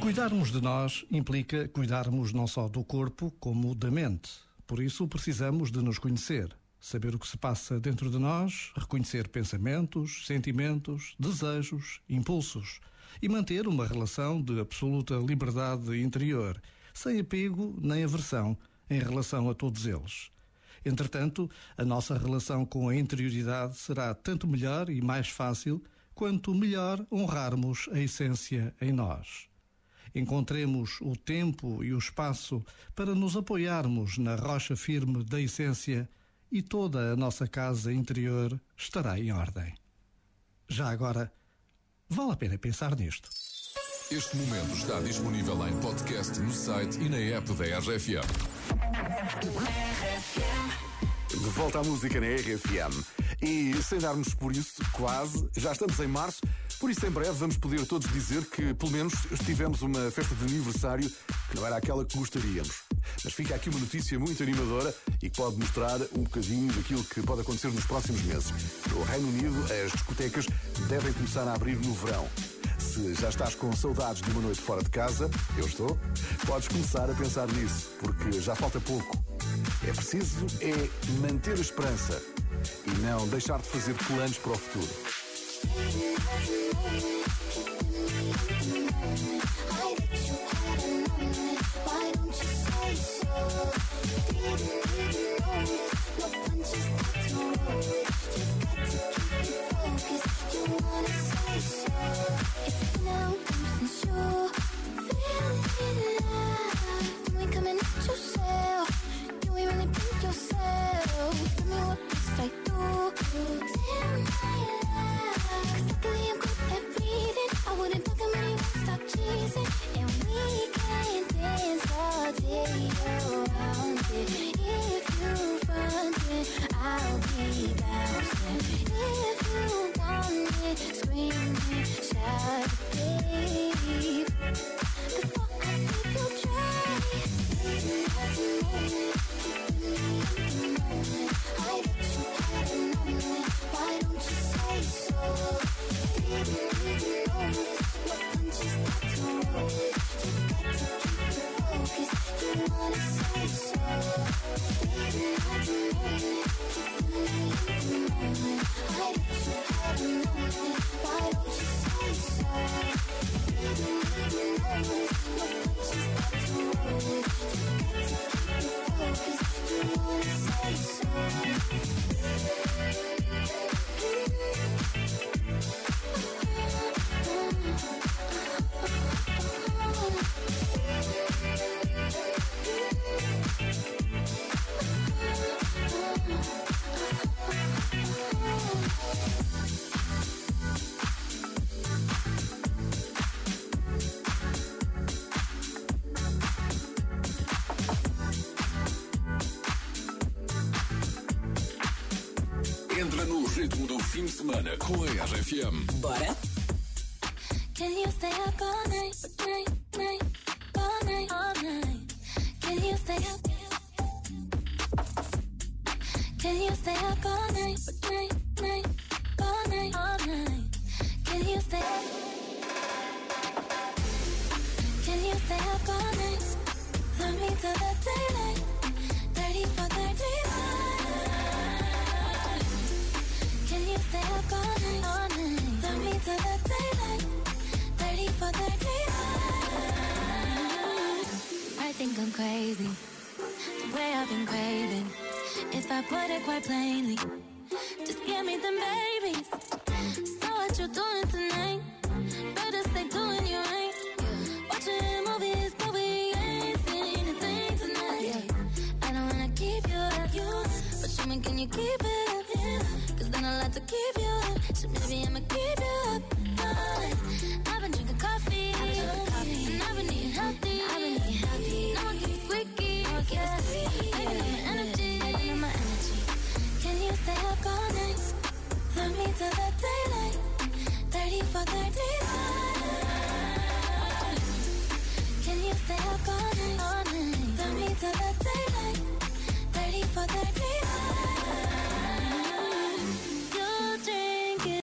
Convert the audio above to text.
Cuidarmos de nós implica cuidarmos não só do corpo, como da mente. Por isso, precisamos de nos conhecer, saber o que se passa dentro de nós, reconhecer pensamentos, sentimentos, desejos, impulsos e manter uma relação de absoluta liberdade interior, sem apego nem aversão em relação a todos eles. Entretanto, a nossa relação com a interioridade será tanto melhor e mais fácil quanto melhor honrarmos a essência em nós. Encontremos o tempo e o espaço para nos apoiarmos na rocha firme da essência e toda a nossa casa interior estará em ordem. Já agora, vale a pena pensar nisto. Este momento está disponível em podcast no site e na app da RFM. De volta à música na RFM. E sem darmos por isso, quase, já estamos em março, por isso em breve vamos poder todos dizer que pelo menos tivemos uma festa de aniversário que não era aquela que gostaríamos. Mas fica aqui uma notícia muito animadora e que pode mostrar um bocadinho daquilo que pode acontecer nos próximos meses. No Reino Unido, as discotecas devem começar a abrir no verão. Se já estás com saudades de uma noite fora de casa, eu estou, podes começar a pensar nisso, porque já falta pouco. É preciso é manter a esperança e não deixar de fazer planos para o futuro. I'll be bouncing. If you want it, scream it, shout it, babe. Before I leave your tray. Baby, at the moment, keep me at the moment. I got you at the moment. Why don't you say so? Baby, we can own this. Your punches got to roll. You got to keep your focus. You wanna say so? Baby, at the moment. Thank you. say, so Entra no ritmo do fim de semana com a RFM. Bora? Can you stay up all night, night, night, all night, all night? Can you stay up? Can you stay up all night, night, night, all night, all night? Crazy, the way I've been craving. If I put it quite plainly, just give me them babies. So what you doing tonight? Better stay doing you right. for the daylight, ready for the daylight.